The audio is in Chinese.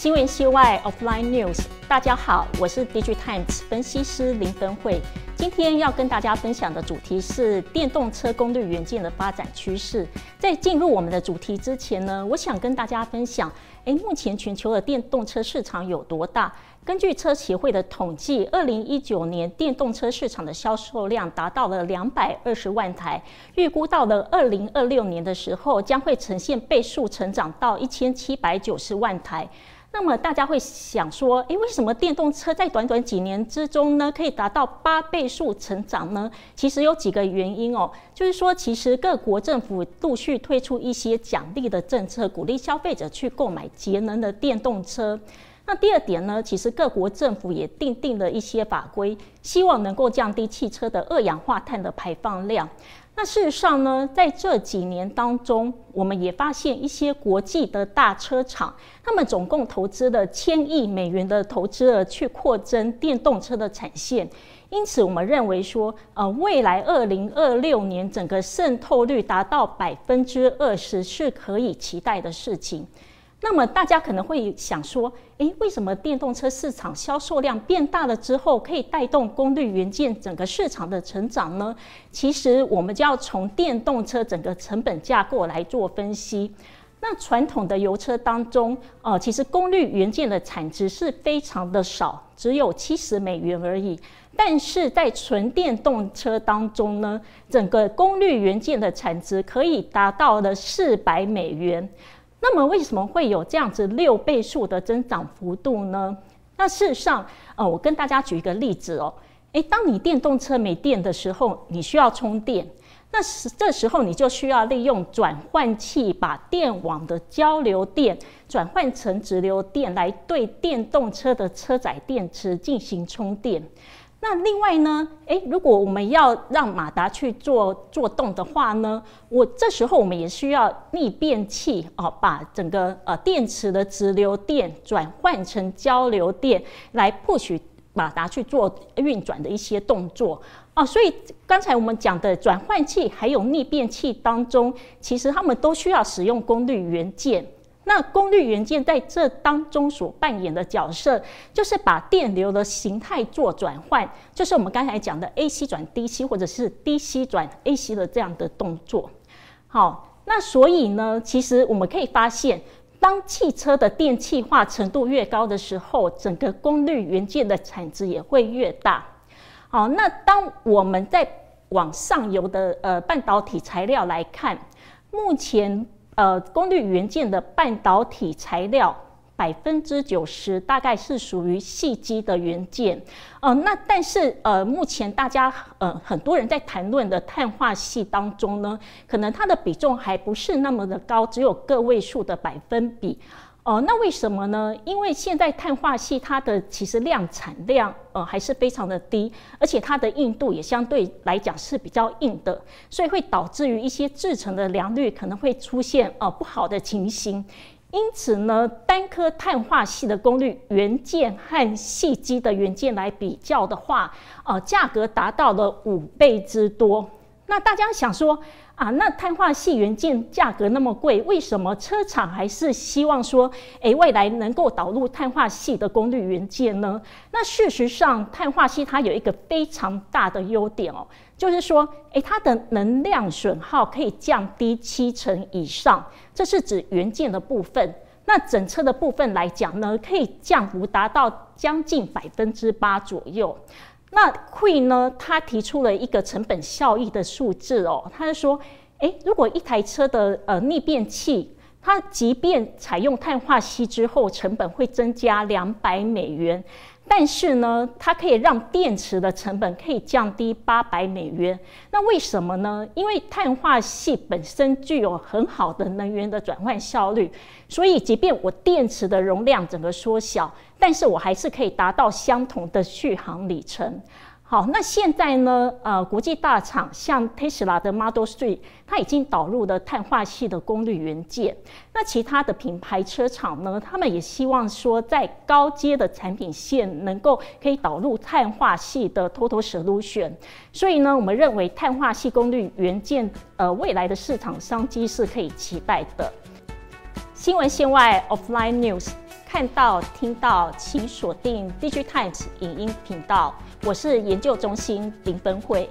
新闻系外 Offline News，大家好，我是 DigiTimes 分析师林登慧。今天要跟大家分享的主题是电动车功率元件的发展趋势。在进入我们的主题之前呢，我想跟大家分享，诶，目前全球的电动车市场有多大？根据车协会的统计，二零一九年电动车市场的销售量达到了两百二十万台，预估到了二零二六年的时候，将会呈现倍数成长到一千七百九十万台。那么大家会想说，诶，为什么电动车在短短几年之中呢，可以达到八倍速成长呢？其实有几个原因哦，就是说，其实各国政府陆续推出一些奖励的政策，鼓励消费者去购买节能的电动车。那第二点呢，其实各国政府也定定了一些法规，希望能够降低汽车的二氧化碳的排放量。那事实上呢，在这几年当中，我们也发现一些国际的大车厂，他们总共投资了千亿美元的投资额去扩增电动车的产线。因此，我们认为说，呃，未来二零二六年整个渗透率达到百分之二十是可以期待的事情。那么大家可能会想说，诶，为什么电动车市场销售量变大了之后，可以带动功率元件整个市场的成长呢？其实我们就要从电动车整个成本架构来做分析。那传统的油车当中，呃，其实功率元件的产值是非常的少，只有七十美元而已。但是在纯电动车当中呢，整个功率元件的产值可以达到了四百美元。那么为什么会有这样子六倍数的增长幅度呢？那事实上，呃，我跟大家举一个例子哦。诶，当你电动车没电的时候，你需要充电，那时这时候你就需要利用转换器把电网的交流电转换成直流电，来对电动车的车载电池进行充电。那另外呢，诶，如果我们要让马达去做做动的话呢，我这时候我们也需要逆变器哦，把整个呃电池的直流电转换成交流电，来获取马达去做运转的一些动作啊。所以刚才我们讲的转换器还有逆变器当中，其实它们都需要使用功率元件。那功率元件在这当中所扮演的角色，就是把电流的形态做转换，就是我们刚才讲的 AC 转 DC 或者是 DC 转 AC 的这样的动作。好，那所以呢，其实我们可以发现，当汽车的电气化程度越高的时候，整个功率元件的产值也会越大。好，那当我们在往上游的呃半导体材料来看，目前。呃，功率元件的半导体材料百分之九十大概是属于细机的元件，呃，那但是呃，目前大家呃很多人在谈论的碳化系当中呢，可能它的比重还不是那么的高，只有个位数的百分比。哦，那为什么呢？因为现在碳化系它的其实量产量呃还是非常的低，而且它的硬度也相对来讲是比较硬的，所以会导致于一些制成的良率可能会出现呃不好的情形。因此呢，单颗碳化系的功率元件和细基的元件来比较的话，呃，价格达到了五倍之多。那大家想说？啊，那碳化系元件价格那么贵，为什么车厂还是希望说，诶，未来能够导入碳化系的功率元件呢？那事实上，碳化系它有一个非常大的优点哦，就是说，诶，它的能量损耗可以降低七成以上，这是指元件的部分。那整车的部分来讲呢，可以降幅达到将近百分之八左右。那 Queen 呢？他提出了一个成本效益的数字哦，他就说，诶，如果一台车的呃逆变器，它即便采用碳化锡之后，成本会增加两百美元。但是呢，它可以让电池的成本可以降低八百美元。那为什么呢？因为碳化系本身具有很好的能源的转换效率，所以即便我电池的容量整个缩小，但是我还是可以达到相同的续航里程。好，那现在呢？呃，国际大厂像 Tesla 的 Model 3，它已经导入了碳化系的功率元件。那其他的品牌车厂呢？他们也希望说，在高阶的产品线能够可以导入碳化系的 Total Solution。所以呢，我们认为碳化系功率元件，呃，未来的市场商机是可以期待的。新闻线外 Offline News。看到、听到，请锁定 DigiTimes 影音频道。我是研究中心林芬慧。